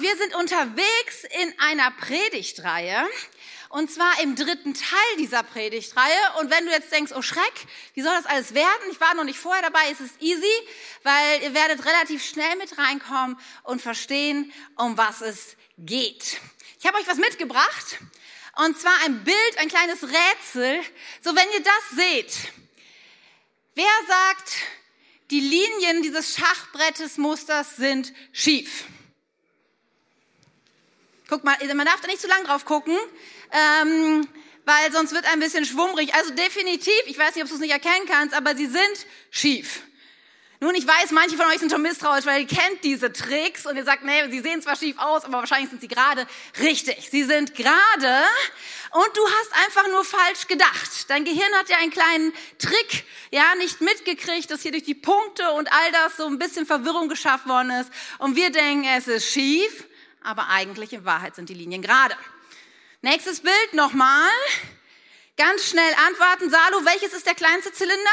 Wir sind unterwegs in einer Predigtreihe und zwar im dritten Teil dieser Predigtreihe. Und wenn du jetzt denkst, oh Schreck, wie soll das alles werden? Ich war noch nicht vorher dabei, es ist easy, weil ihr werdet relativ schnell mit reinkommen und verstehen, um was es geht. Ich habe euch was mitgebracht und zwar ein Bild, ein kleines Rätsel. So, wenn ihr das seht, wer sagt, die Linien dieses Schachbrettes Musters sind schief? Guck mal, man darf da nicht zu lang drauf gucken, ähm, weil sonst wird ein bisschen schwummrig. Also definitiv, ich weiß nicht, ob du es nicht erkennen kannst, aber sie sind schief. Nun, ich weiß, manche von euch sind schon misstrauisch, weil ihr kennt diese Tricks und ihr sagt, nee, sie sehen zwar schief aus, aber wahrscheinlich sind sie gerade richtig. Sie sind gerade und du hast einfach nur falsch gedacht. Dein Gehirn hat ja einen kleinen Trick, ja, nicht mitgekriegt, dass hier durch die Punkte und all das so ein bisschen Verwirrung geschaffen worden ist und wir denken, es ist schief aber eigentlich in Wahrheit sind die Linien gerade. Nächstes Bild nochmal. Ganz schnell antworten. Salo, welches ist der kleinste Zylinder?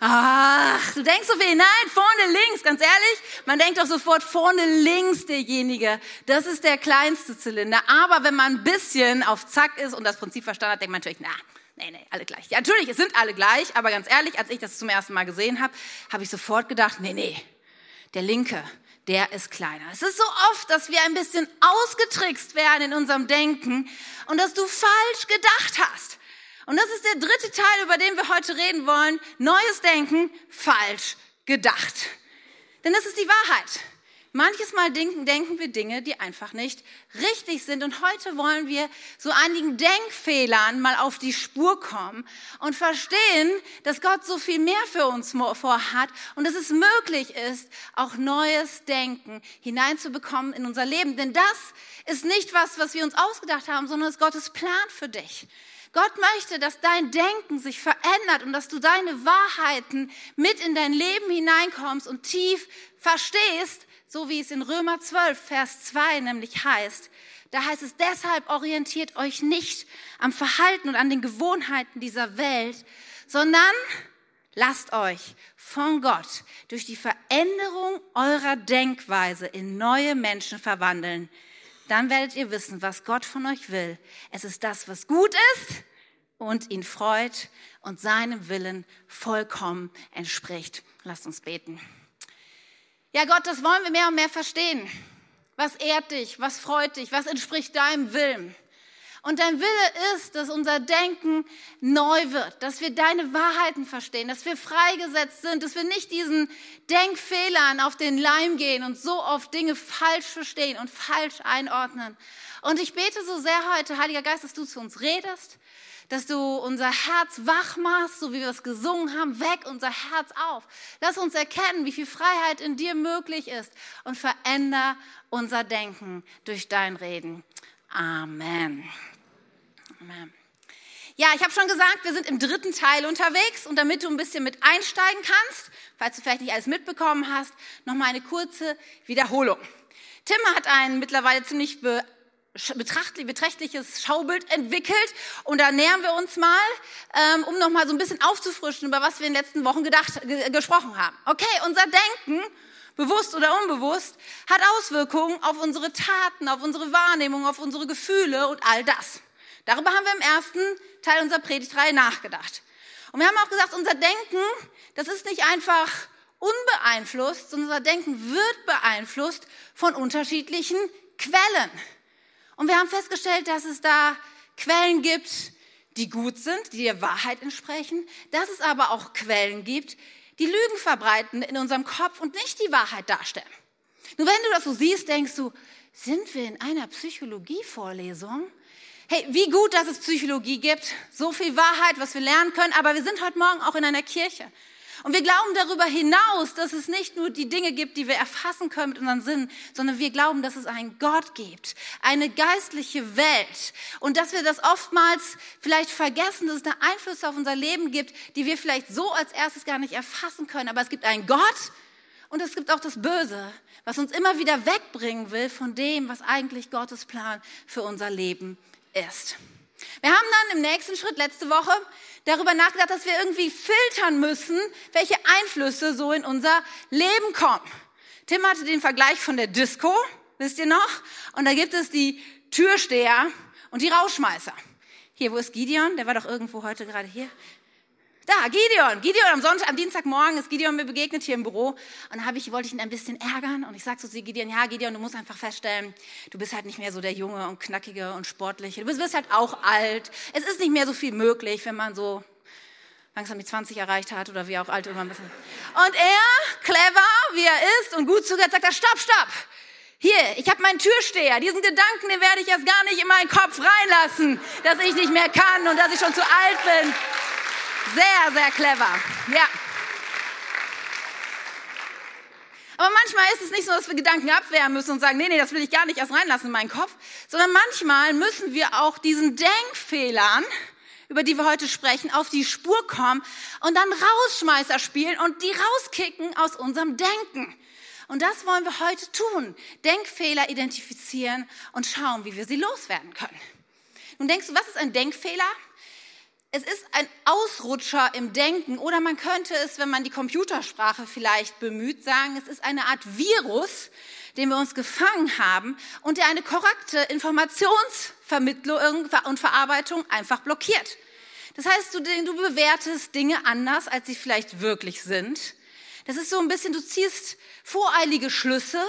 Ach, du denkst so viel. Nein, vorne links, ganz ehrlich. Man denkt doch sofort vorne links derjenige. Das ist der kleinste Zylinder. Aber wenn man ein bisschen auf Zack ist und das Prinzip verstanden hat, denkt man natürlich, na, nee, nee, alle gleich. Ja, natürlich, es sind alle gleich. Aber ganz ehrlich, als ich das zum ersten Mal gesehen habe, habe ich sofort gedacht, nee, nee, der linke, der ist kleiner. Es ist so oft, dass wir ein bisschen ausgetrickst werden in unserem Denken und dass du falsch gedacht hast. Und das ist der dritte Teil, über den wir heute reden wollen. Neues Denken, falsch gedacht. Denn das ist die Wahrheit. Manches Mal denken, denken wir Dinge, die einfach nicht richtig sind. Und heute wollen wir so einigen Denkfehlern mal auf die Spur kommen und verstehen, dass Gott so viel mehr für uns vorhat und dass es möglich ist, auch neues Denken hineinzubekommen in unser Leben. Denn das ist nicht was, was wir uns ausgedacht haben, sondern es ist Gottes Plan für dich. Gott möchte, dass dein Denken sich verändert und dass du deine Wahrheiten mit in dein Leben hineinkommst und tief verstehst so wie es in Römer 12, Vers 2 nämlich heißt. Da heißt es, deshalb orientiert euch nicht am Verhalten und an den Gewohnheiten dieser Welt, sondern lasst euch von Gott durch die Veränderung eurer Denkweise in neue Menschen verwandeln. Dann werdet ihr wissen, was Gott von euch will. Es ist das, was gut ist und ihn freut und seinem Willen vollkommen entspricht. Lasst uns beten. Ja, Gott, das wollen wir mehr und mehr verstehen. Was ehrt dich? Was freut dich? Was entspricht deinem Willen? Und dein Wille ist, dass unser Denken neu wird, dass wir deine Wahrheiten verstehen, dass wir freigesetzt sind, dass wir nicht diesen Denkfehlern auf den Leim gehen und so oft Dinge falsch verstehen und falsch einordnen. Und ich bete so sehr heute, Heiliger Geist, dass du zu uns redest, dass du unser Herz wach machst, so wie wir es gesungen haben, weck unser Herz auf. Lass uns erkennen, wie viel Freiheit in dir möglich ist und veränder unser Denken durch dein Reden. Amen. Amen. Ja, ich habe schon gesagt, wir sind im dritten Teil unterwegs und damit du ein bisschen mit einsteigen kannst, falls du vielleicht nicht alles mitbekommen hast, noch mal eine kurze Wiederholung. Tim hat einen mittlerweile ziemlich beträchtliches Schaubild entwickelt und da nähern wir uns mal, ähm, um noch mal so ein bisschen aufzufrischen, über was wir in den letzten Wochen gedacht, gesprochen haben. Okay, unser Denken, bewusst oder unbewusst, hat Auswirkungen auf unsere Taten, auf unsere Wahrnehmung, auf unsere Gefühle und all das. Darüber haben wir im ersten Teil unserer Predigtreihe nachgedacht. Und wir haben auch gesagt, unser Denken, das ist nicht einfach unbeeinflusst, sondern unser Denken wird beeinflusst von unterschiedlichen Quellen. Und wir haben festgestellt, dass es da Quellen gibt, die gut sind, die der Wahrheit entsprechen, dass es aber auch Quellen gibt, die Lügen verbreiten in unserem Kopf und nicht die Wahrheit darstellen. Nur wenn du das so siehst, denkst du, sind wir in einer Psychologievorlesung? Hey, wie gut, dass es Psychologie gibt, so viel Wahrheit, was wir lernen können, aber wir sind heute Morgen auch in einer Kirche. Und wir glauben darüber hinaus, dass es nicht nur die Dinge gibt, die wir erfassen können mit unseren Sinnen, sondern wir glauben, dass es einen Gott gibt, eine geistliche Welt. Und dass wir das oftmals vielleicht vergessen, dass es da Einflüsse auf unser Leben gibt, die wir vielleicht so als erstes gar nicht erfassen können. Aber es gibt einen Gott und es gibt auch das Böse, was uns immer wieder wegbringen will von dem, was eigentlich Gottes Plan für unser Leben ist. Wir haben dann im nächsten Schritt letzte Woche darüber nachgedacht, dass wir irgendwie filtern müssen, welche Einflüsse so in unser Leben kommen. Tim hatte den Vergleich von der Disco, wisst ihr noch? Und da gibt es die Türsteher und die Rauschmeißer. Hier, wo ist Gideon? Der war doch irgendwo heute gerade hier. Da, Gideon. Gideon am Sonntag, am Dienstagmorgen ist Gideon mir begegnet hier im Büro. Und habe ich, wollte ich ihn ein bisschen ärgern. Und ich sagte zu Gideon, ja, Gideon, du musst einfach feststellen, du bist halt nicht mehr so der Junge und knackige und sportliche. Du bist, bist halt auch alt. Es ist nicht mehr so viel möglich, wenn man so langsam die 20 erreicht hat oder wie auch alt immer. Und er, clever, wie er ist und gut zugehört, sagt er, stopp, stopp. Hier, ich habe meinen Türsteher. Diesen Gedanken, den werde ich erst gar nicht in meinen Kopf reinlassen, dass ich nicht mehr kann und dass ich schon zu alt bin. Sehr, sehr clever. Ja. Aber manchmal ist es nicht so, dass wir Gedanken abwehren müssen und sagen, nee, nee, das will ich gar nicht erst reinlassen in meinen Kopf, sondern manchmal müssen wir auch diesen Denkfehlern, über die wir heute sprechen, auf die Spur kommen und dann Rausschmeißer spielen und die rauskicken aus unserem Denken. Und das wollen wir heute tun. Denkfehler identifizieren und schauen, wie wir sie loswerden können. Nun denkst du, was ist ein Denkfehler? Es ist ein Ausrutscher im Denken oder man könnte es, wenn man die Computersprache vielleicht bemüht, sagen, es ist eine Art Virus, den wir uns gefangen haben und der eine korrekte Informationsvermittlung und Verarbeitung einfach blockiert. Das heißt, du, du bewertest Dinge anders, als sie vielleicht wirklich sind. Das ist so ein bisschen, du ziehst voreilige Schlüsse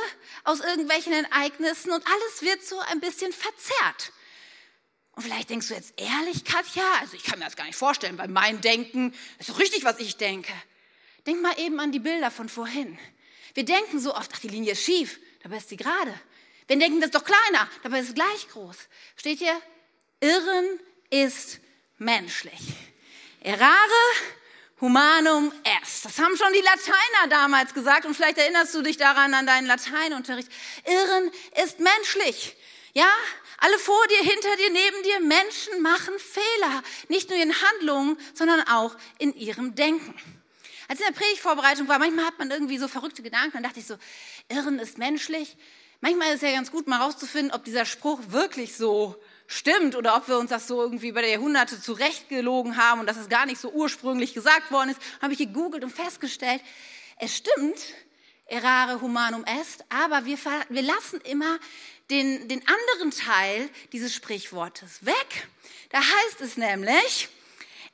aus irgendwelchen Ereignissen und alles wird so ein bisschen verzerrt. Und vielleicht denkst du jetzt ehrlich, Katja, also ich kann mir das gar nicht vorstellen, weil mein Denken ist doch richtig, was ich denke. Denk mal eben an die Bilder von vorhin. Wir denken so oft, ach, die Linie ist schief, dabei ist sie gerade. Wir denken, das ist doch kleiner, dabei ist es gleich groß. Steht hier, Irren ist menschlich. Errare humanum est. Das haben schon die Lateiner damals gesagt und vielleicht erinnerst du dich daran an deinen Lateinunterricht. Irren ist menschlich. Ja, alle vor dir, hinter dir, neben dir, Menschen machen Fehler. Nicht nur in Handlungen, sondern auch in ihrem Denken. Als ich in der Predigtvorbereitung war, manchmal hat man irgendwie so verrückte Gedanken, dann dachte ich so, Irren ist menschlich. Manchmal ist es ja ganz gut, mal rauszufinden, ob dieser Spruch wirklich so stimmt oder ob wir uns das so irgendwie bei der Jahrhunderte zurechtgelogen haben und dass es gar nicht so ursprünglich gesagt worden ist. Habe ich gegoogelt und festgestellt, es stimmt, errare humanum est, aber wir, wir lassen immer den, den anderen Teil dieses Sprichwortes weg. Da heißt es nämlich,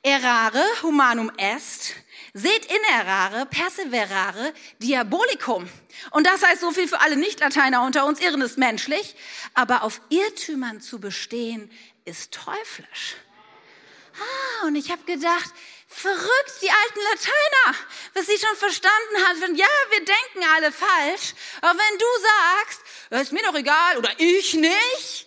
errare humanum est, seht in errare, perseverare, diabolicum. Und das heißt so viel für alle Nicht-Lateiner unter uns, Irren ist menschlich, aber auf Irrtümern zu bestehen, ist teuflisch. Ah, und ich habe gedacht, verrückt, die alten Lateiner, was sie schon verstanden haben. Ja, wir denken alle falsch, aber wenn du sagst, ist mir doch egal oder ich nicht,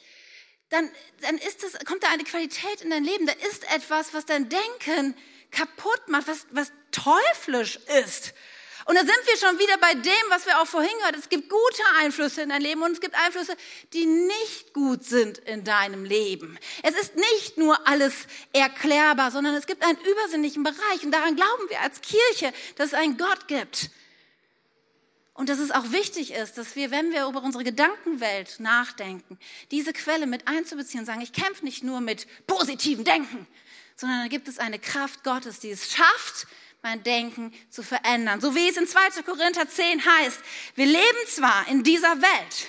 dann, dann ist das, kommt da eine Qualität in dein Leben, da ist etwas, was dein Denken kaputt macht, was, was teuflisch ist. Und da sind wir schon wieder bei dem, was wir auch vorhin gehört. Es gibt gute Einflüsse in dein Leben und es gibt Einflüsse, die nicht gut sind in deinem Leben. Es ist nicht nur alles erklärbar, sondern es gibt einen übersinnlichen Bereich. Und daran glauben wir als Kirche, dass es einen Gott gibt. Und dass es auch wichtig ist, dass wir, wenn wir über unsere Gedankenwelt nachdenken, diese Quelle mit einzubeziehen und sagen, ich kämpfe nicht nur mit positiven Denken, sondern da gibt es eine Kraft Gottes, die es schafft, mein Denken zu verändern. So wie es in 2. Korinther 10 heißt, wir leben zwar in dieser Welt,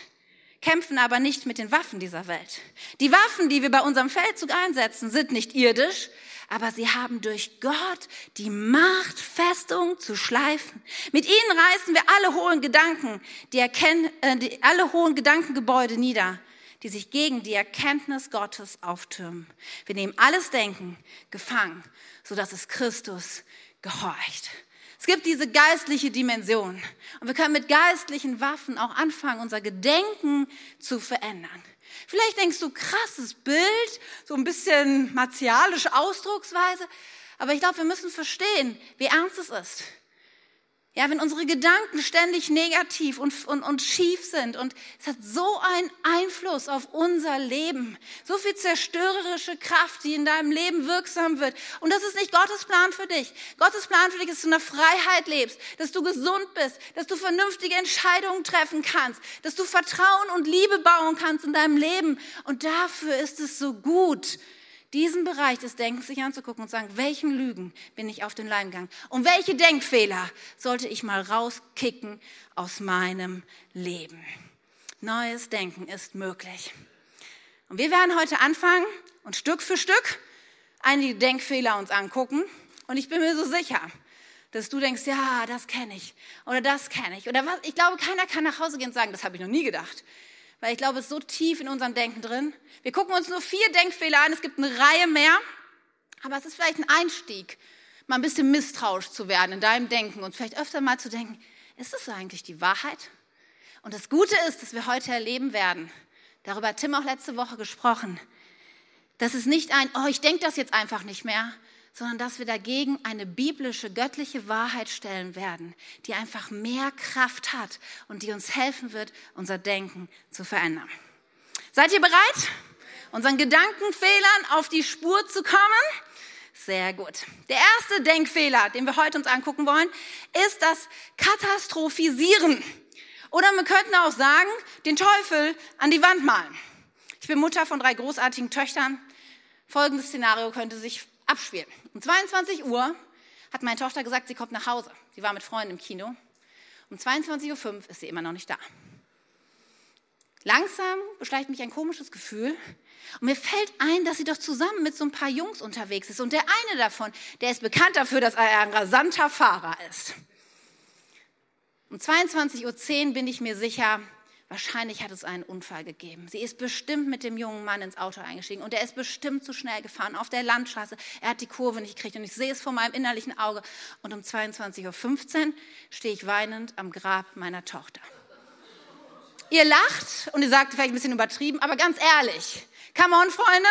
kämpfen aber nicht mit den Waffen dieser Welt. Die Waffen, die wir bei unserem Feldzug einsetzen, sind nicht irdisch, aber sie haben durch Gott die Macht, Festung zu schleifen. Mit ihnen reißen wir alle hohen Gedanken, die, erkennen, äh, die alle hohen Gedankengebäude nieder, die sich gegen die Erkenntnis Gottes auftürmen. Wir nehmen alles Denken gefangen, sodass es Christus gehorcht. Es gibt diese geistliche Dimension. Und wir können mit geistlichen Waffen auch anfangen, unser Gedenken zu verändern. Vielleicht denkst du, krasses Bild, so ein bisschen martialische Ausdrucksweise. Aber ich glaube, wir müssen verstehen, wie ernst es ist. Ja, wenn unsere Gedanken ständig negativ und, und, und schief sind und es hat so einen Einfluss auf unser Leben, so viel zerstörerische Kraft, die in deinem Leben wirksam wird. Und das ist nicht Gottes Plan für dich. Gottes Plan für dich ist, dass du in der Freiheit lebst, dass du gesund bist, dass du vernünftige Entscheidungen treffen kannst, dass du Vertrauen und Liebe bauen kannst in deinem Leben. Und dafür ist es so gut, diesen Bereich des Denkens sich anzugucken und sagen, welchen Lügen bin ich auf den Leim gegangen und welche Denkfehler sollte ich mal rauskicken aus meinem Leben. Neues Denken ist möglich. Und wir werden heute anfangen und Stück für Stück einige Denkfehler uns angucken. Und ich bin mir so sicher, dass du denkst, ja, das kenne ich oder das kenne ich. Oder was, ich glaube, keiner kann nach Hause gehen und sagen, das habe ich noch nie gedacht weil ich glaube, es ist so tief in unserem Denken drin. Wir gucken uns nur vier Denkfehler an, es gibt eine Reihe mehr, aber es ist vielleicht ein Einstieg, mal ein bisschen misstrauisch zu werden in deinem Denken und vielleicht öfter mal zu denken, ist das eigentlich die Wahrheit? Und das Gute ist, dass wir heute erleben werden, darüber hat Tim auch letzte Woche gesprochen, dass es nicht ein, oh, ich denke das jetzt einfach nicht mehr, sondern dass wir dagegen eine biblische, göttliche Wahrheit stellen werden, die einfach mehr Kraft hat und die uns helfen wird, unser Denken zu verändern. Seid ihr bereit, unseren Gedankenfehlern auf die Spur zu kommen? Sehr gut. Der erste Denkfehler, den wir heute uns angucken wollen, ist das Katastrophisieren. Oder wir könnten auch sagen, den Teufel an die Wand malen. Ich bin Mutter von drei großartigen Töchtern. Folgendes Szenario könnte sich abspielen. Um 22 Uhr hat meine Tochter gesagt, sie kommt nach Hause. Sie war mit Freunden im Kino. Um 22.05 Uhr ist sie immer noch nicht da. Langsam beschleicht mich ein komisches Gefühl und mir fällt ein, dass sie doch zusammen mit so ein paar Jungs unterwegs ist. Und der eine davon, der ist bekannt dafür, dass er ein rasanter Fahrer ist. Um 22.10 Uhr bin ich mir sicher, Wahrscheinlich hat es einen Unfall gegeben. Sie ist bestimmt mit dem jungen Mann ins Auto eingestiegen und er ist bestimmt zu schnell gefahren auf der Landstraße. Er hat die Kurve nicht gekriegt und ich sehe es vor meinem innerlichen Auge. Und um 22.15 Uhr stehe ich weinend am Grab meiner Tochter. Ihr lacht und ihr sagt vielleicht ein bisschen übertrieben, aber ganz ehrlich, come on, Freunde,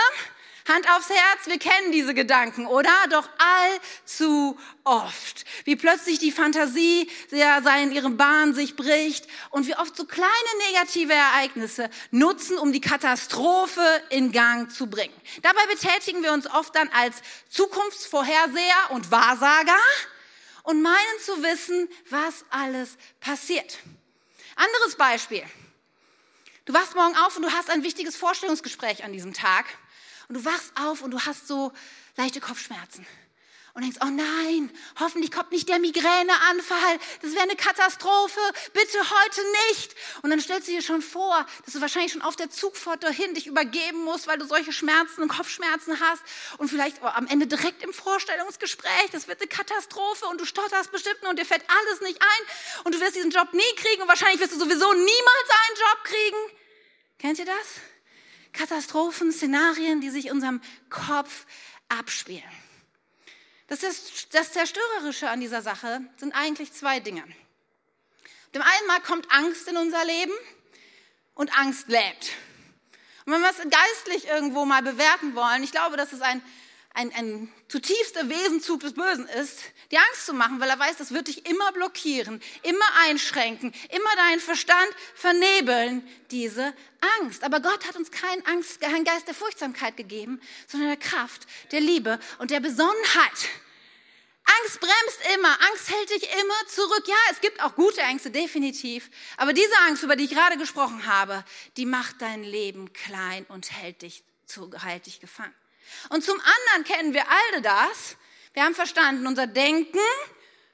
Hand aufs Herz, wir kennen diese Gedanken, oder? Doch allzu oft. Wie plötzlich die Fantasie sehr in ihrem Bahn sich bricht und wie oft so kleine negative Ereignisse nutzen, um die Katastrophe in Gang zu bringen. Dabei betätigen wir uns oft dann als Zukunftsvorherseher und Wahrsager und meinen zu wissen, was alles passiert. Anderes Beispiel. Du wachst morgen auf und du hast ein wichtiges Vorstellungsgespräch an diesem Tag und du wachst auf und du hast so leichte Kopfschmerzen. Und denkst, oh nein, hoffentlich kommt nicht der Migräneanfall. Das wäre eine Katastrophe. Bitte heute nicht. Und dann stellst du dir schon vor, dass du wahrscheinlich schon auf der Zugfahrt dahin dich übergeben musst, weil du solche Schmerzen und Kopfschmerzen hast. Und vielleicht am Ende direkt im Vorstellungsgespräch. Das wird eine Katastrophe und du stotterst bestimmt und dir fällt alles nicht ein. Und du wirst diesen Job nie kriegen und wahrscheinlich wirst du sowieso niemals einen Job kriegen. Kennt ihr das? Katastrophen, Szenarien, die sich unserem Kopf abspielen. Das, ist, das Zerstörerische an dieser Sache sind eigentlich zwei Dinge. Dem einen Mal kommt Angst in unser Leben und Angst lähmt. Und wenn wir es geistlich irgendwo mal bewerten wollen, ich glaube, das ist ein ein, ein zutiefster Wesenzug des Bösen ist, die Angst zu machen, weil er weiß, das wird dich immer blockieren, immer einschränken, immer deinen Verstand vernebeln, diese Angst. Aber Gott hat uns keinen, Angst, keinen Geist der Furchtsamkeit gegeben, sondern der Kraft, der Liebe und der Besonnenheit. Angst bremst immer, Angst hält dich immer zurück. Ja, es gibt auch gute Ängste, definitiv. Aber diese Angst, über die ich gerade gesprochen habe, die macht dein Leben klein und hält dich, zu, hält dich gefangen. Und zum anderen kennen wir alle das. Wir haben verstanden, unser Denken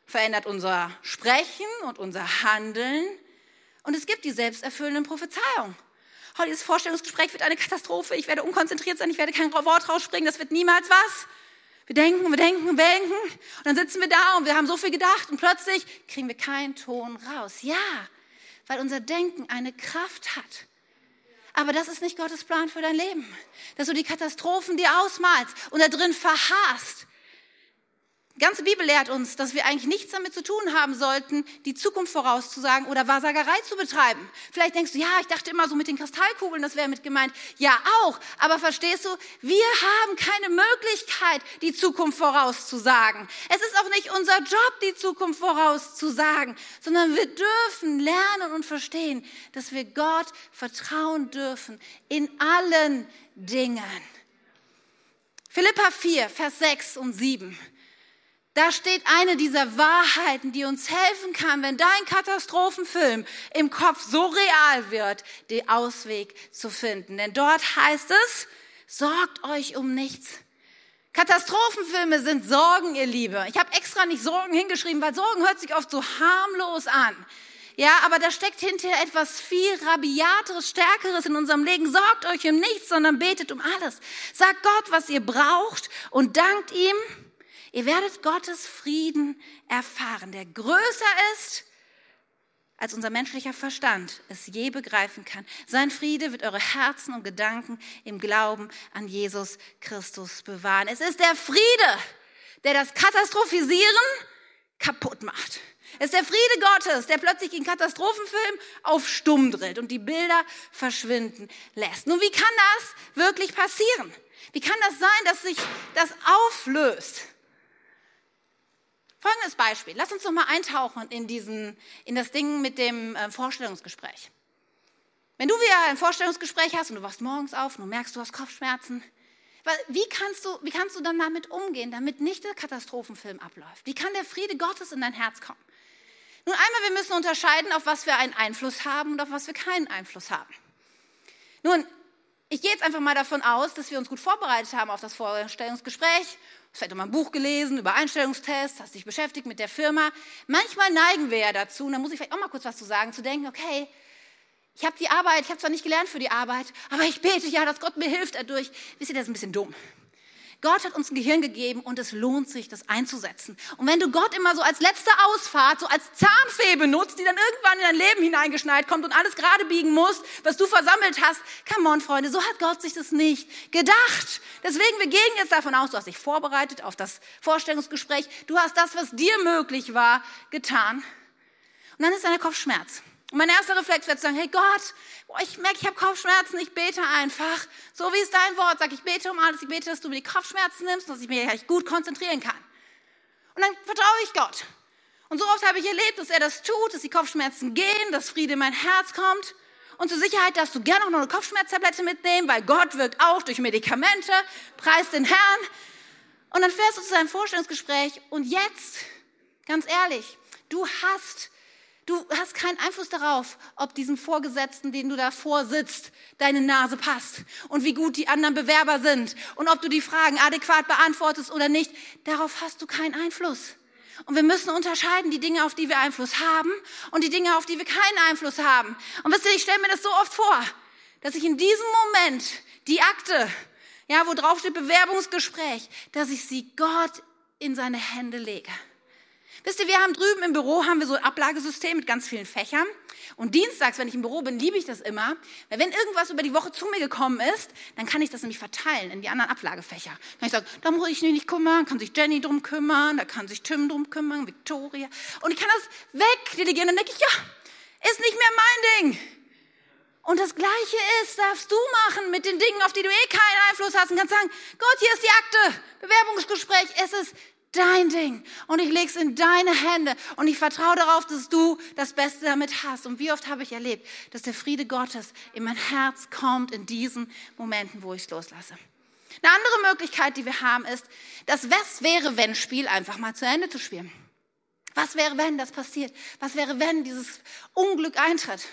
verändert unser Sprechen und unser Handeln. Und es gibt die selbsterfüllenden Prophezeiungen. Heute dieses Vorstellungsgespräch wird eine Katastrophe. Ich werde unkonzentriert sein. Ich werde kein Wort rausspringen. Das wird niemals was. Wir denken, wir denken, wir denken. Und dann sitzen wir da und wir haben so viel gedacht und plötzlich kriegen wir keinen Ton raus. Ja, weil unser Denken eine Kraft hat. Aber das ist nicht Gottes Plan für dein Leben. Dass du die Katastrophen dir ausmalst und da drin verharrst. Die ganze Bibel lehrt uns, dass wir eigentlich nichts damit zu tun haben sollten, die Zukunft vorauszusagen oder Wahrsagerei zu betreiben. Vielleicht denkst du, ja, ich dachte immer so mit den Kristallkugeln, das wäre mit gemeint. Ja, auch. Aber verstehst du, wir haben keine Möglichkeit, die Zukunft vorauszusagen. Es ist auch nicht unser Job, die Zukunft vorauszusagen, sondern wir dürfen lernen und verstehen, dass wir Gott vertrauen dürfen in allen Dingen. Philippa 4, Vers 6 und 7. Da steht eine dieser Wahrheiten, die uns helfen kann, wenn dein Katastrophenfilm im Kopf so real wird, den Ausweg zu finden. Denn dort heißt es, Sorgt euch um nichts. Katastrophenfilme sind Sorgen, ihr Liebe. Ich habe extra nicht Sorgen hingeschrieben, weil Sorgen hört sich oft so harmlos an. Ja, aber da steckt hinterher etwas viel rabiateres, stärkeres in unserem Leben. Sorgt euch um nichts, sondern betet um alles. Sagt Gott, was ihr braucht und dankt ihm. Ihr werdet Gottes Frieden erfahren, der größer ist als unser menschlicher Verstand es je begreifen kann. Sein Friede wird eure Herzen und Gedanken im Glauben an Jesus Christus bewahren. Es ist der Friede, der das Katastrophisieren kaputt macht. Es ist der Friede Gottes, der plötzlich in Katastrophenfilm auf stumm drillt und die Bilder verschwinden lässt. Nun, wie kann das wirklich passieren? Wie kann das sein, dass sich das auflöst? Folgendes Beispiel. Lass uns noch mal eintauchen in, diesen, in das Ding mit dem äh, Vorstellungsgespräch. Wenn du wieder ein Vorstellungsgespräch hast und du wachst morgens auf und du merkst, du hast Kopfschmerzen, wie kannst, du, wie kannst du dann damit umgehen, damit nicht der Katastrophenfilm abläuft? Wie kann der Friede Gottes in dein Herz kommen? Nun einmal, wir müssen unterscheiden, auf was wir einen Einfluss haben und auf was wir keinen Einfluss haben. Nun, ich gehe jetzt einfach mal davon aus, dass wir uns gut vorbereitet haben auf das Vorstellungsgespräch hast vielleicht auch mal ein Buch gelesen über Einstellungstests, hast dich beschäftigt mit der Firma. Manchmal neigen wir ja dazu, und da muss ich vielleicht auch mal kurz was zu sagen, zu denken, okay, ich habe die Arbeit, ich habe zwar nicht gelernt für die Arbeit, aber ich bete ja, dass Gott mir hilft dadurch. Wisst ihr, das ist ein bisschen dumm. Gott hat uns ein Gehirn gegeben und es lohnt sich, das einzusetzen. Und wenn du Gott immer so als letzte Ausfahrt, so als Zahnfee benutzt, die dann irgendwann in dein Leben hineingeschneit kommt und alles gerade biegen muss, was du versammelt hast, come on, Freunde, so hat Gott sich das nicht gedacht. Deswegen, wir gehen jetzt davon aus, du hast dich vorbereitet auf das Vorstellungsgespräch, du hast das, was dir möglich war, getan. Und dann ist dein Kopfschmerz. Und mein erster Reflex zu sagen, hey Gott, boah, ich merke, ich habe Kopfschmerzen, ich bete einfach. So wie es dein Wort sagt, ich bete um alles, ich bete, dass du mir die Kopfschmerzen nimmst, dass ich mich gut konzentrieren kann. Und dann vertraue ich Gott. Und so oft habe ich erlebt, dass er das tut, dass die Kopfschmerzen gehen, dass Friede in mein Herz kommt. Und zur Sicherheit darfst du gerne auch noch eine Kopfschmerztablette mitnehmen, weil Gott wirkt auch durch Medikamente. Preis den Herrn. Und dann fährst du zu deinem Vorstellungsgespräch und jetzt, ganz ehrlich, du hast Du hast keinen Einfluss darauf, ob diesem Vorgesetzten, den du davor sitzt, deine Nase passt und wie gut die anderen Bewerber sind und ob du die Fragen adäquat beantwortest oder nicht. Darauf hast du keinen Einfluss. Und wir müssen unterscheiden, die Dinge, auf die wir Einfluss haben und die Dinge, auf die wir keinen Einfluss haben. Und wisst ihr, ich stelle mir das so oft vor, dass ich in diesem Moment die Akte, ja, wo drauf steht Bewerbungsgespräch, dass ich sie Gott in seine Hände lege. Wisst ihr, wir haben drüben im Büro haben wir so ein Ablagesystem mit ganz vielen Fächern. Und dienstags, wenn ich im Büro bin, liebe ich das immer. Weil wenn irgendwas über die Woche zu mir gekommen ist, dann kann ich das nämlich verteilen in die anderen Ablagefächer. Dann kann ich sagen, da muss ich mich nicht kümmern, kann sich Jenny drum kümmern, da kann sich Tim drum kümmern, Victoria. Und ich kann das wegdelegieren. Dann denke ich, ja, ist nicht mehr mein Ding. Und das Gleiche ist, darfst du machen mit den Dingen, auf die du eh keinen Einfluss hast und kannst sagen, Gott, hier ist die Akte, Bewerbungsgespräch, es ist dein Ding und ich lege es in deine Hände und ich vertraue darauf, dass du das Beste damit hast. Und wie oft habe ich erlebt, dass der Friede Gottes in mein Herz kommt in diesen Momenten, wo ich es loslasse. Eine andere Möglichkeit, die wir haben, ist, das Was wäre, wenn Spiel einfach mal zu Ende zu spielen. Was wäre, wenn das passiert? Was wäre, wenn dieses Unglück eintritt?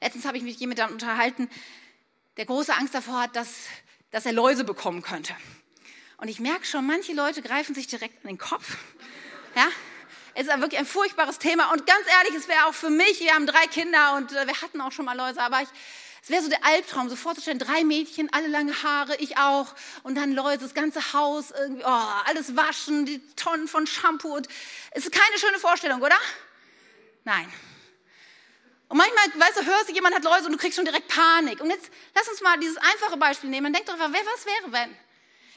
Letztens habe ich mich jemandem unterhalten, der große Angst davor hat, dass, dass er Läuse bekommen könnte. Und ich merke schon, manche Leute greifen sich direkt an den Kopf. Ja, es ist wirklich ein furchtbares Thema. Und ganz ehrlich, es wäre auch für mich, wir haben drei Kinder und äh, wir hatten auch schon mal Läuse, aber ich, es wäre so der Albtraum, so vorzustellen, drei Mädchen, alle lange Haare, ich auch, und dann Läuse, das ganze Haus, irgendwie, oh, alles waschen, die Tonnen von Shampoo. Und, es ist keine schöne Vorstellung, oder? Nein. Und manchmal, weißt du, hörst du, jemand hat Läuse und du kriegst schon direkt Panik. Und jetzt lass uns mal dieses einfache Beispiel nehmen. Man denkt doch, was wäre, wenn?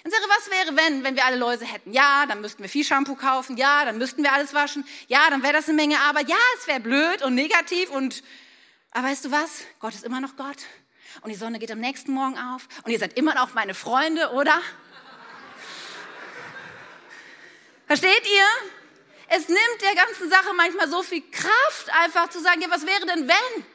Und sage, was wäre, wenn, wenn wir alle Läuse hätten? Ja, dann müssten wir viel Shampoo kaufen. Ja, dann müssten wir alles waschen. Ja, dann wäre das eine Menge Arbeit. Ja, es wäre blöd und negativ und, aber weißt du was? Gott ist immer noch Gott. Und die Sonne geht am nächsten Morgen auf. Und ihr seid immer noch meine Freunde, oder? Versteht ihr? Es nimmt der ganzen Sache manchmal so viel Kraft, einfach zu sagen, ja, was wäre denn wenn?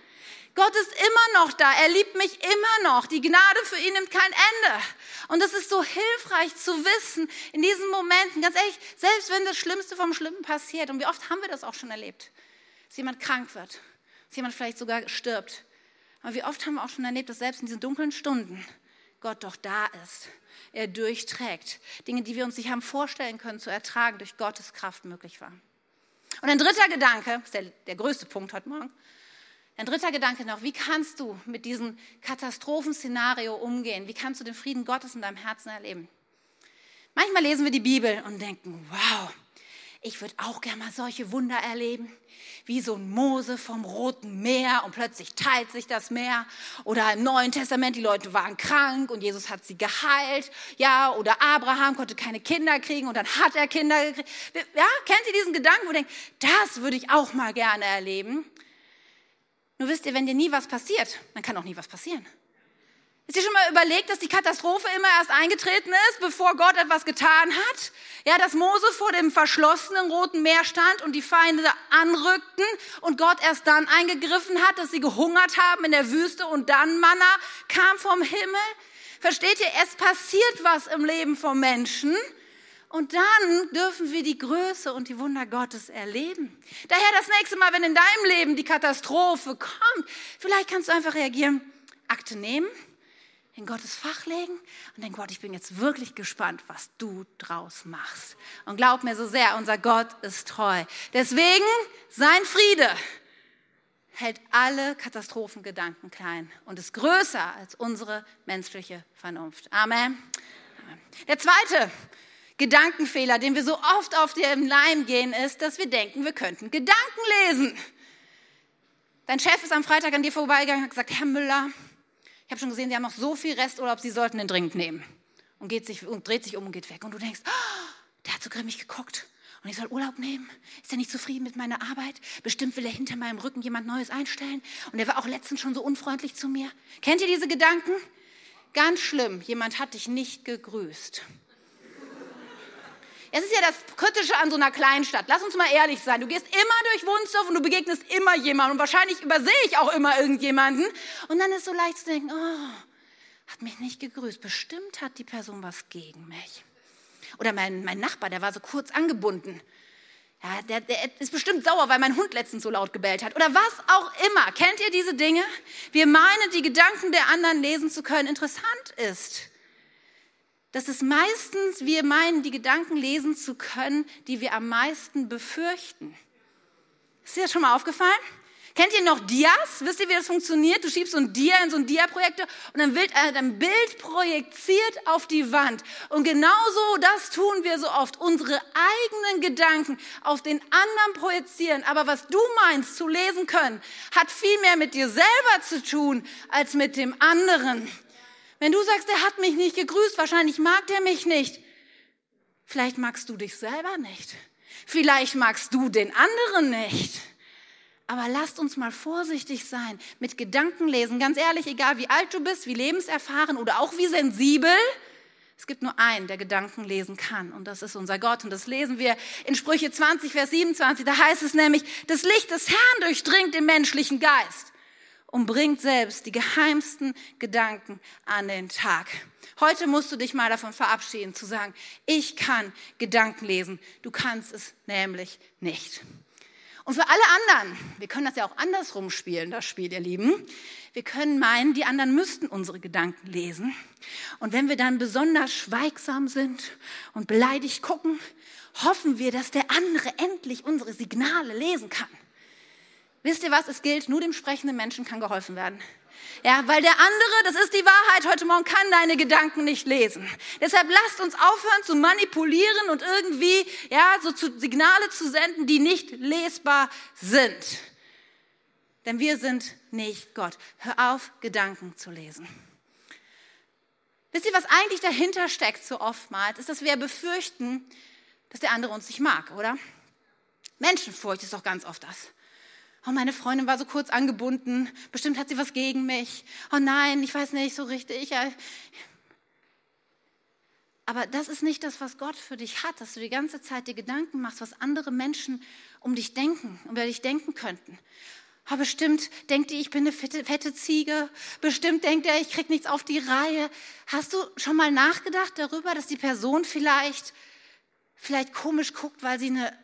Gott ist immer noch da. Er liebt mich immer noch. Die Gnade für ihn nimmt kein Ende. Und es ist so hilfreich zu wissen, in diesen Momenten, ganz ehrlich, selbst wenn das Schlimmste vom Schlimmen passiert, und wie oft haben wir das auch schon erlebt, dass jemand krank wird, dass jemand vielleicht sogar stirbt. Aber wie oft haben wir auch schon erlebt, dass selbst in diesen dunklen Stunden Gott doch da ist. Er durchträgt. Dinge, die wir uns nicht haben vorstellen können zu ertragen, durch Gottes Kraft möglich waren. Und ein dritter Gedanke, ist der, der größte Punkt heute Morgen, ein dritter Gedanke noch, wie kannst du mit diesem Katastrophenszenario umgehen? Wie kannst du den Frieden Gottes in deinem Herzen erleben? Manchmal lesen wir die Bibel und denken, wow, ich würde auch gerne mal solche Wunder erleben, wie so ein Mose vom Roten Meer und plötzlich teilt sich das Meer. Oder im Neuen Testament, die Leute waren krank und Jesus hat sie geheilt. Ja, oder Abraham konnte keine Kinder kriegen und dann hat er Kinder gekriegt. Ja, kennt ihr diesen Gedanken, wo ihr denkt, das würde ich auch mal gerne erleben? Nur wisst ihr, wenn dir nie was passiert, dann kann auch nie was passieren. Ist dir schon mal überlegt, dass die Katastrophe immer erst eingetreten ist, bevor Gott etwas getan hat? Ja, dass Mose vor dem verschlossenen Roten Meer stand und die Feinde anrückten und Gott erst dann eingegriffen hat, dass sie gehungert haben in der Wüste und dann Manna kam vom Himmel. Versteht ihr, es passiert was im Leben von Menschen und dann dürfen wir die Größe und die Wunder Gottes erleben. Daher das nächste Mal, wenn in deinem Leben die Katastrophe kommt, vielleicht kannst du einfach reagieren, Akte nehmen, in Gottes Fach legen und denken, Gott, ich bin jetzt wirklich gespannt, was du draus machst. Und glaub mir so sehr, unser Gott ist treu. Deswegen, sein Friede hält alle Katastrophengedanken klein und ist größer als unsere menschliche Vernunft. Amen. Der zweite Gedankenfehler, den wir so oft auf dem Leim gehen, ist, dass wir denken, wir könnten Gedanken lesen. Dein Chef ist am Freitag an dir vorbeigegangen und hat gesagt, Herr Müller, ich habe schon gesehen, Sie haben noch so viel Resturlaub, Sie sollten den dringend nehmen. Und, geht sich, und dreht sich um und geht weg. Und du denkst, oh, der hat so grimmig geguckt. Und ich soll Urlaub nehmen? Ist er nicht zufrieden mit meiner Arbeit? Bestimmt will er hinter meinem Rücken jemand Neues einstellen. Und er war auch letztens schon so unfreundlich zu mir. Kennt ihr diese Gedanken? Ganz schlimm, jemand hat dich nicht gegrüßt. Es ist ja das Kritische an so einer Kleinstadt. Lass uns mal ehrlich sein. Du gehst immer durch Wunsdorf und du begegnest immer jemandem. Und wahrscheinlich übersehe ich auch immer irgendjemanden. Und dann ist so leicht zu denken, oh, hat mich nicht gegrüßt. Bestimmt hat die Person was gegen mich. Oder mein, mein Nachbar, der war so kurz angebunden. Ja, der, der ist bestimmt sauer, weil mein Hund letztens so laut gebellt hat. Oder was auch immer. Kennt ihr diese Dinge? Wir meinen, die Gedanken der anderen lesen zu können. Interessant ist, dass es meistens wir meinen, die Gedanken lesen zu können, die wir am meisten befürchten. Ist dir das schon mal aufgefallen? Kennt ihr noch Dias? Wisst ihr, wie das funktioniert? Du schiebst so ein Dia in so ein Dia-Projektor und dann wird ein Bild projiziert auf die Wand. Und genauso das tun wir so oft. Unsere eigenen Gedanken auf den anderen projizieren. Aber was du meinst zu lesen können, hat viel mehr mit dir selber zu tun als mit dem anderen. Wenn du sagst, er hat mich nicht gegrüßt, wahrscheinlich mag der mich nicht. Vielleicht magst du dich selber nicht. Vielleicht magst du den anderen nicht. Aber lasst uns mal vorsichtig sein mit Gedankenlesen. Ganz ehrlich, egal wie alt du bist, wie lebenserfahren oder auch wie sensibel, es gibt nur einen, der Gedanken lesen kann, und das ist unser Gott. Und das lesen wir in Sprüche 20, Vers 27. Da heißt es nämlich, das Licht des Herrn durchdringt den menschlichen Geist und bringt selbst die geheimsten Gedanken an den Tag. Heute musst du dich mal davon verabschieden, zu sagen, ich kann Gedanken lesen. Du kannst es nämlich nicht. Und für alle anderen, wir können das ja auch andersrum spielen, das Spiel, ihr Lieben. Wir können meinen, die anderen müssten unsere Gedanken lesen. Und wenn wir dann besonders schweigsam sind und beleidigt gucken, hoffen wir, dass der andere endlich unsere Signale lesen kann. Wisst ihr was? Es gilt, nur dem sprechenden Menschen kann geholfen werden. Ja, weil der andere, das ist die Wahrheit, heute Morgen kann deine Gedanken nicht lesen. Deshalb lasst uns aufhören zu manipulieren und irgendwie, ja, so zu Signale zu senden, die nicht lesbar sind. Denn wir sind nicht Gott. Hör auf, Gedanken zu lesen. Wisst ihr, was eigentlich dahinter steckt so oftmals, ist, dass wir befürchten, dass der andere uns nicht mag, oder? Menschenfurcht ist doch ganz oft das. Oh, meine Freundin war so kurz angebunden. Bestimmt hat sie was gegen mich. Oh nein, ich weiß nicht so richtig. Aber das ist nicht das, was Gott für dich hat, dass du die ganze Zeit dir Gedanken machst, was andere Menschen um dich denken, über dich denken könnten. Oh, bestimmt denkt ihr, ich bin eine fette, fette Ziege. Bestimmt denkt er, ich krieg nichts auf die Reihe. Hast du schon mal nachgedacht darüber, dass die Person vielleicht, vielleicht komisch guckt, weil sie eine,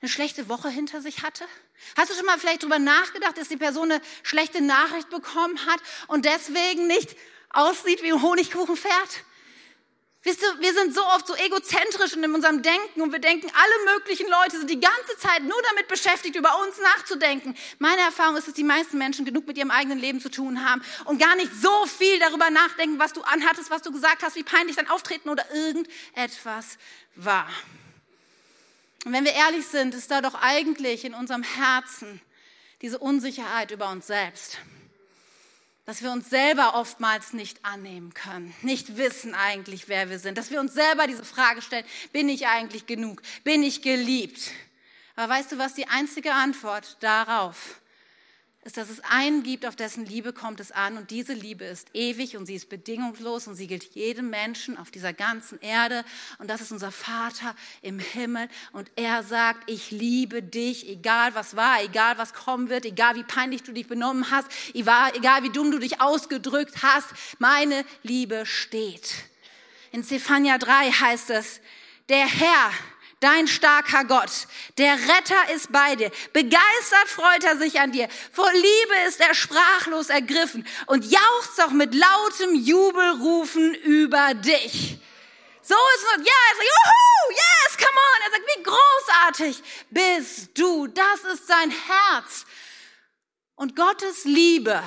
eine schlechte Woche hinter sich hatte? Hast du schon mal vielleicht darüber nachgedacht, dass die Person eine schlechte Nachricht bekommen hat und deswegen nicht aussieht wie ein Honigkuchenpferd? Wisst ihr, wir sind so oft so egozentrisch in unserem Denken und wir denken, alle möglichen Leute sind die ganze Zeit nur damit beschäftigt, über uns nachzudenken. Meine Erfahrung ist, dass die meisten Menschen genug mit ihrem eigenen Leben zu tun haben und gar nicht so viel darüber nachdenken, was du anhattest, was du gesagt hast, wie peinlich dein Auftreten oder irgendetwas war. Und wenn wir ehrlich sind, ist da doch eigentlich in unserem Herzen diese Unsicherheit über uns selbst dass wir uns selber oftmals nicht annehmen können, nicht wissen eigentlich, wer wir sind, dass wir uns selber diese Frage stellen, bin ich eigentlich genug, bin ich geliebt? Aber weißt du was, die einzige Antwort darauf ist, dass es einen gibt, auf dessen Liebe kommt es an. Und diese Liebe ist ewig und sie ist bedingungslos und sie gilt jedem Menschen auf dieser ganzen Erde. Und das ist unser Vater im Himmel. Und er sagt, ich liebe dich, egal was war, egal was kommen wird, egal wie peinlich du dich benommen hast, egal wie dumm du dich ausgedrückt hast, meine Liebe steht. In Zephania 3 heißt es, der Herr dein starker Gott. Der Retter ist bei dir. Begeistert freut er sich an dir. Vor Liebe ist er sprachlos ergriffen und jauchzt auch mit lautem Jubelrufen über dich. So ist es. Ja, er sagt, juhu, yes, come on. Er sagt, wie großartig bist du. Das ist sein Herz. Und Gottes Liebe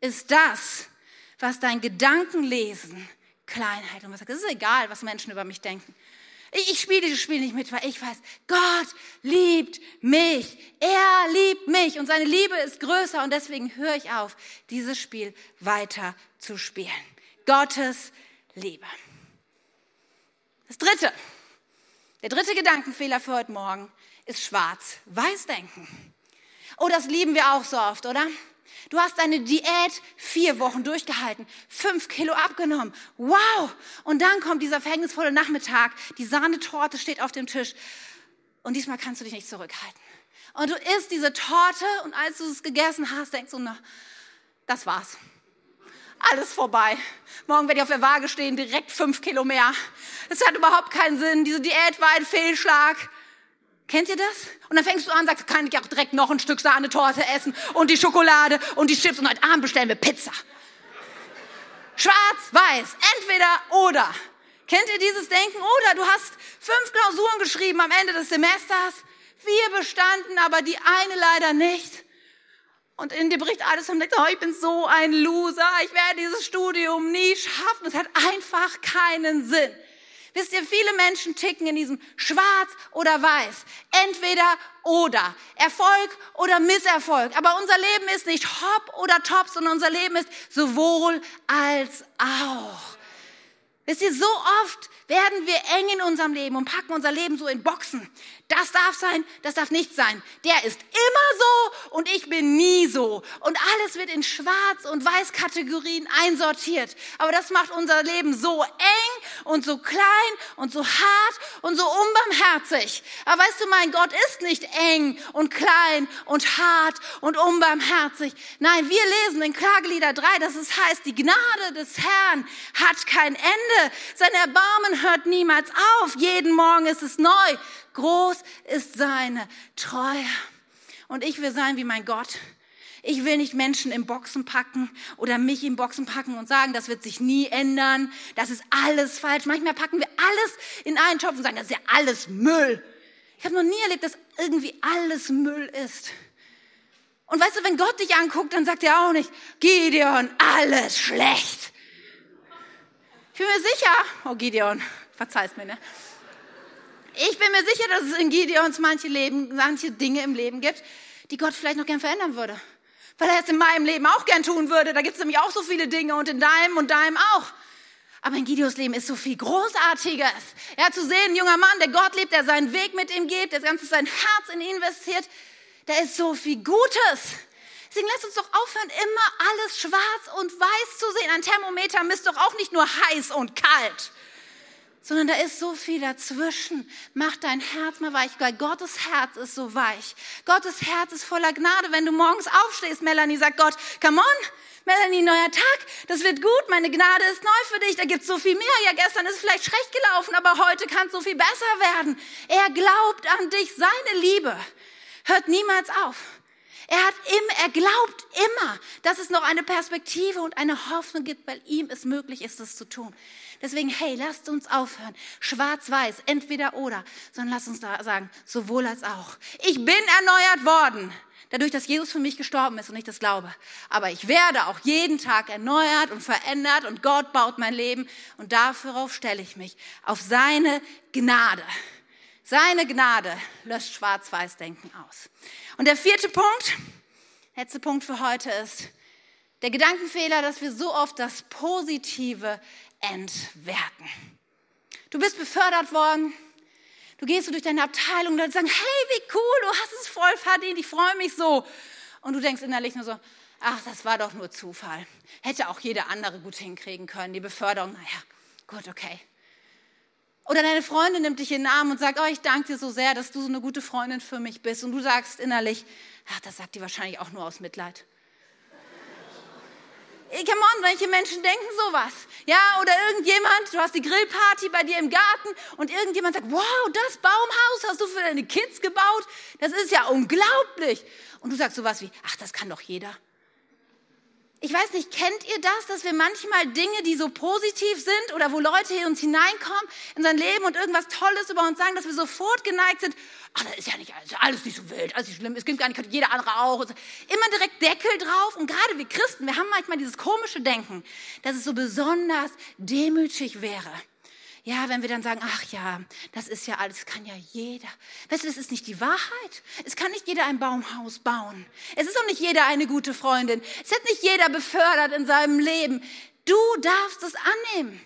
ist das, was dein Gedankenlesen Kleinheit und was sagt. Es ist egal, was Menschen über mich denken. Ich spiele dieses Spiel nicht mit, weil ich weiß, Gott liebt mich. Er liebt mich und seine Liebe ist größer und deswegen höre ich auf, dieses Spiel weiter zu spielen. Gottes Liebe. Das dritte, der dritte Gedankenfehler für heute Morgen ist schwarz-weiß denken. Oh, das lieben wir auch so oft, oder? Du hast deine Diät vier Wochen durchgehalten, fünf Kilo abgenommen. Wow! Und dann kommt dieser verhängnisvolle Nachmittag, die Sahnetorte steht auf dem Tisch und diesmal kannst du dich nicht zurückhalten. Und du isst diese Torte und als du es gegessen hast, denkst du, na, das war's. Alles vorbei. Morgen werde ich auf der Waage stehen, direkt fünf Kilo mehr. Es hat überhaupt keinen Sinn. Diese Diät war ein Fehlschlag. Kennt ihr das? Und dann fängst du an, sagst, kann ich auch direkt noch ein Stück Sahnetorte essen und die Schokolade und die Chips und heute Abend bestellen wir Pizza. Schwarz, weiß, entweder oder. Kennt ihr dieses Denken? Oder du hast fünf Klausuren geschrieben am Ende des Semesters, vier bestanden, aber die eine leider nicht. Und in dir bricht alles und denkt, oh, ich bin so ein Loser, ich werde dieses Studium nie schaffen. Es hat einfach keinen Sinn. Wisst ihr, viele Menschen ticken in diesem Schwarz oder Weiß. Entweder oder. Erfolg oder Misserfolg. Aber unser Leben ist nicht hopp oder top, sondern unser Leben ist sowohl als auch. Wisst ihr, so oft werden wir eng in unserem Leben und packen unser Leben so in Boxen. Das darf sein, das darf nicht sein. Der ist immer so und ich bin nie so. Und alles wird in Schwarz- und Weiß-Kategorien einsortiert. Aber das macht unser Leben so eng und so klein und so hart und so unbarmherzig. Aber weißt du, mein Gott ist nicht eng und klein und hart und unbarmherzig. Nein, wir lesen in Klagelieder 3, dass es heißt, die Gnade des Herrn hat kein Ende. Sein Erbarmen hört niemals auf. Jeden Morgen ist es neu. Groß ist seine Treue. Und ich will sein wie mein Gott. Ich will nicht Menschen in Boxen packen oder mich in Boxen packen und sagen, das wird sich nie ändern, das ist alles falsch. Manchmal packen wir alles in einen Topf und sagen, das ist ja alles Müll. Ich habe noch nie erlebt, dass irgendwie alles Müll ist. Und weißt du, wenn Gott dich anguckt, dann sagt er auch nicht, Gideon, alles schlecht. Ich bin mir sicher, oh Gideon, verzeih's mir, ne? Ich bin mir sicher, dass es in Gideons manche, Leben, manche Dinge im Leben gibt, die Gott vielleicht noch gern verändern würde. Weil er es in meinem Leben auch gern tun würde. Da gibt es nämlich auch so viele Dinge und in deinem und deinem auch. Aber in Gideons Leben ist so viel Großartiges. Ja, zu sehen, ein junger Mann, der Gott liebt, der seinen Weg mit ihm geht, der ganze sein Herz in ihn investiert, da ist so viel Gutes. Deswegen lasst uns doch aufhören, immer alles schwarz und weiß zu sehen. Ein Thermometer misst doch auch nicht nur heiß und kalt sondern da ist so viel dazwischen. Mach dein Herz mal weich, weil Gottes Herz ist so weich. Gottes Herz ist voller Gnade. Wenn du morgens aufstehst, Melanie sagt Gott, come on, Melanie, neuer Tag, das wird gut, meine Gnade ist neu für dich, da gibt's so viel mehr. Ja, gestern ist vielleicht schlecht gelaufen, aber heute kann so viel besser werden. Er glaubt an dich, seine Liebe hört niemals auf. Er hat immer, er glaubt immer, dass es noch eine Perspektive und eine Hoffnung gibt, weil ihm es möglich ist, es zu tun. Deswegen, hey, lasst uns aufhören. Schwarz-Weiß, entweder oder, sondern lasst uns da sagen, sowohl als auch. Ich bin erneuert worden dadurch, dass Jesus für mich gestorben ist und ich das glaube. Aber ich werde auch jeden Tag erneuert und verändert und Gott baut mein Leben und darauf stelle ich mich, auf seine Gnade. Seine Gnade löscht Schwarz-Weiß-Denken aus. Und der vierte Punkt, letzte Punkt für heute ist, der Gedankenfehler, dass wir so oft das Positive entwerten. Du bist befördert worden, Du gehst durch deine Abteilung und dann sagen, hey, wie cool, du hast es voll verdient, ich freue mich so. Und du denkst innerlich nur so, ach, das war doch nur Zufall. Hätte auch jeder andere gut hinkriegen können, die Beförderung. Naja, gut, okay. Oder deine Freundin nimmt dich in den Arm und sagt, oh, ich danke dir so sehr, dass du so eine gute Freundin für mich bist. Und du sagst innerlich, ach, das sagt die wahrscheinlich auch nur aus Mitleid. Come on, manche Menschen denken sowas. Ja, oder irgendjemand, du hast die Grillparty bei dir im Garten und irgendjemand sagt, wow, das Baumhaus hast du für deine Kids gebaut? Das ist ja unglaublich. Und du sagst sowas wie, ach, das kann doch jeder. Ich weiß nicht, kennt ihr das, dass wir manchmal Dinge, die so positiv sind oder wo Leute in uns hineinkommen in sein Leben und irgendwas Tolles über uns sagen, dass wir sofort geneigt sind, ach, das ist ja nicht alles, alles nicht so wild, alles nicht schlimm, es gibt gar nicht, jeder andere auch. Immer direkt Deckel drauf und gerade wir Christen, wir haben manchmal dieses komische Denken, dass es so besonders demütig wäre ja, wenn wir dann sagen, ach ja, das ist ja alles, kann ja jeder. Weißt du, das ist nicht die Wahrheit. Es kann nicht jeder ein Baumhaus bauen. Es ist auch nicht jeder eine gute Freundin. Es hat nicht jeder befördert in seinem Leben. Du darfst es annehmen.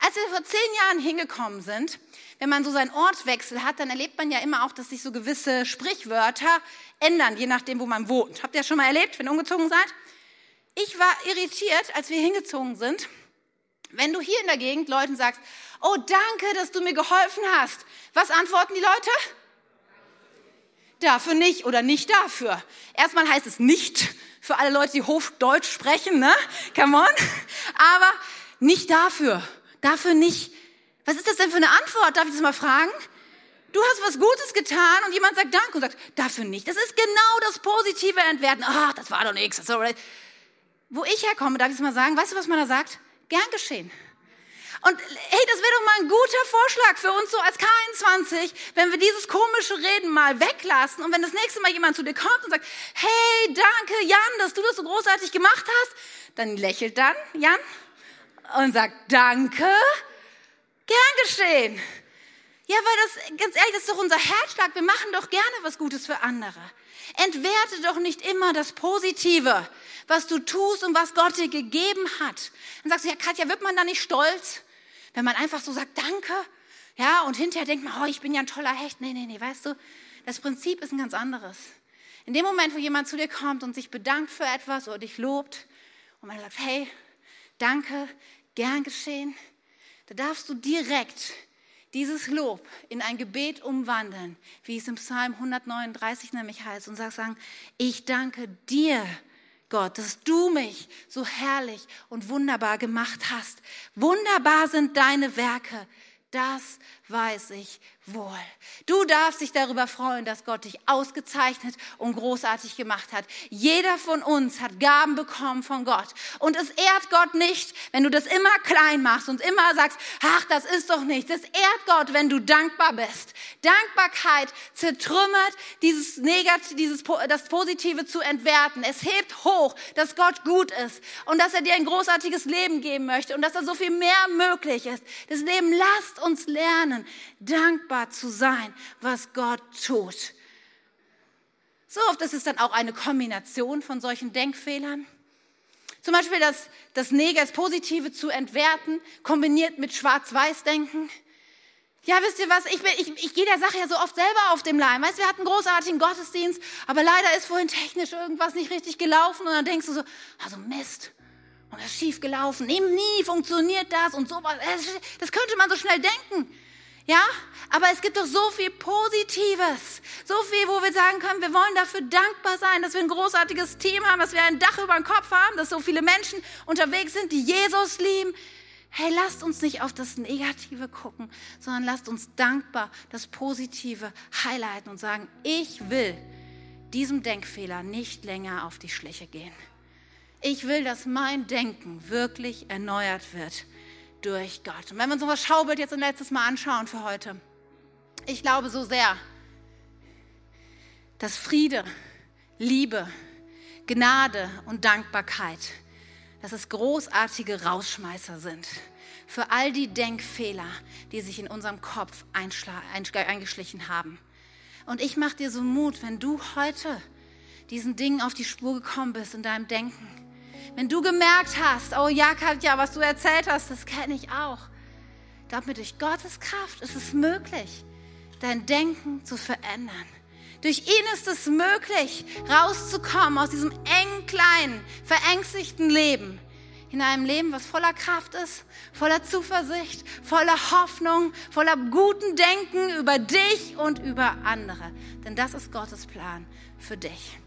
Als wir vor zehn Jahren hingekommen sind, wenn man so seinen Ortswechsel hat, dann erlebt man ja immer auch, dass sich so gewisse Sprichwörter ändern, je nachdem, wo man wohnt. Habt ihr das schon mal erlebt, wenn ihr umgezogen seid? Ich war irritiert, als wir hingezogen sind, wenn du hier in der Gegend Leuten sagst, oh danke, dass du mir geholfen hast. Was antworten die Leute? Dafür nicht oder nicht dafür. Erstmal heißt es nicht für alle Leute, die Hochdeutsch sprechen, ne? Come on. Aber nicht dafür. Dafür nicht. Was ist das denn für eine Antwort? Darf ich das mal fragen? Du hast was Gutes getan und jemand sagt Danke und sagt, dafür nicht. Das ist genau das positive Entwerten. Ach, das war doch nichts. Wo ich herkomme, darf ich es mal sagen, weißt du, was man da sagt? Gern geschehen. Und hey, das wäre doch mal ein guter Vorschlag für uns so als K21, wenn wir dieses komische Reden mal weglassen und wenn das nächste Mal jemand zu dir kommt und sagt, hey, danke Jan, dass du das so großartig gemacht hast, dann lächelt dann Jan und sagt, danke, gern geschehen. Ja, weil das, ganz ehrlich, das ist doch unser Herzschlag. Wir machen doch gerne was Gutes für andere. Entwerte doch nicht immer das Positive, was du tust und was Gott dir gegeben hat. Dann sagst du, ja, Katja, wird man da nicht stolz? Wenn man einfach so sagt, danke, ja, und hinterher denkt man, oh, ich bin ja ein toller Hecht. Nee, nee, nee, weißt du, das Prinzip ist ein ganz anderes. In dem Moment, wo jemand zu dir kommt und sich bedankt für etwas oder dich lobt und man sagt, hey, danke, gern geschehen, da darfst du direkt dieses Lob in ein Gebet umwandeln, wie es im Psalm 139 nämlich heißt, und sagst sagen, ich danke dir, Gott, dass du mich so herrlich und wunderbar gemacht hast. Wunderbar sind deine Werke. Das weiß ich wohl. Du darfst dich darüber freuen, dass Gott dich ausgezeichnet und großartig gemacht hat. Jeder von uns hat Gaben bekommen von Gott. Und es ehrt Gott nicht, wenn du das immer klein machst und immer sagst, ach, das ist doch nichts. Es ehrt Gott, wenn du dankbar bist. Dankbarkeit zertrümmert dieses Negative, dieses, das Positive zu entwerten. Es hebt hoch, dass Gott gut ist und dass er dir ein großartiges Leben geben möchte und dass da so viel mehr möglich ist. Das Leben lasst uns lernen, dankbar zu sein, was Gott tut. So oft ist es dann auch eine Kombination von solchen Denkfehlern. Zum Beispiel das, das Positive zu entwerten, kombiniert mit Schwarz-Weiß-Denken. Ja, wisst ihr was, ich, ich, ich gehe der Sache ja so oft selber auf dem Leim. Weißt, wir hatten einen großartigen Gottesdienst, aber leider ist vorhin technisch irgendwas nicht richtig gelaufen und dann denkst du so, also Mist, und das ist schief gelaufen, nie, nie funktioniert das und sowas. Das könnte man so schnell denken. Ja, aber es gibt doch so viel Positives, so viel, wo wir sagen können, wir wollen dafür dankbar sein, dass wir ein großartiges Team haben, dass wir ein Dach über dem Kopf haben, dass so viele Menschen unterwegs sind, die Jesus lieben. Hey, lasst uns nicht auf das Negative gucken, sondern lasst uns dankbar das Positive highlighten und sagen, ich will diesem Denkfehler nicht länger auf die Schliche gehen. Ich will, dass mein Denken wirklich erneuert wird durch Gott. Und wenn wir uns unser Schaubild jetzt ein letztes Mal anschauen für heute, ich glaube so sehr, dass Friede, Liebe, Gnade und Dankbarkeit, dass es großartige Rausschmeißer sind für all die Denkfehler, die sich in unserem Kopf eingeschlichen haben. Und ich mache dir so Mut, wenn du heute diesen Dingen auf die Spur gekommen bist in deinem Denken. Wenn du gemerkt hast, oh ja, Katja, was du erzählt hast, das kenne ich auch. Glaub mir, durch Gottes Kraft ist es möglich, dein Denken zu verändern. Durch ihn ist es möglich, rauszukommen aus diesem engen, kleinen, verängstigten Leben in einem Leben, was voller Kraft ist, voller Zuversicht, voller Hoffnung, voller guten Denken über dich und über andere. Denn das ist Gottes Plan für dich.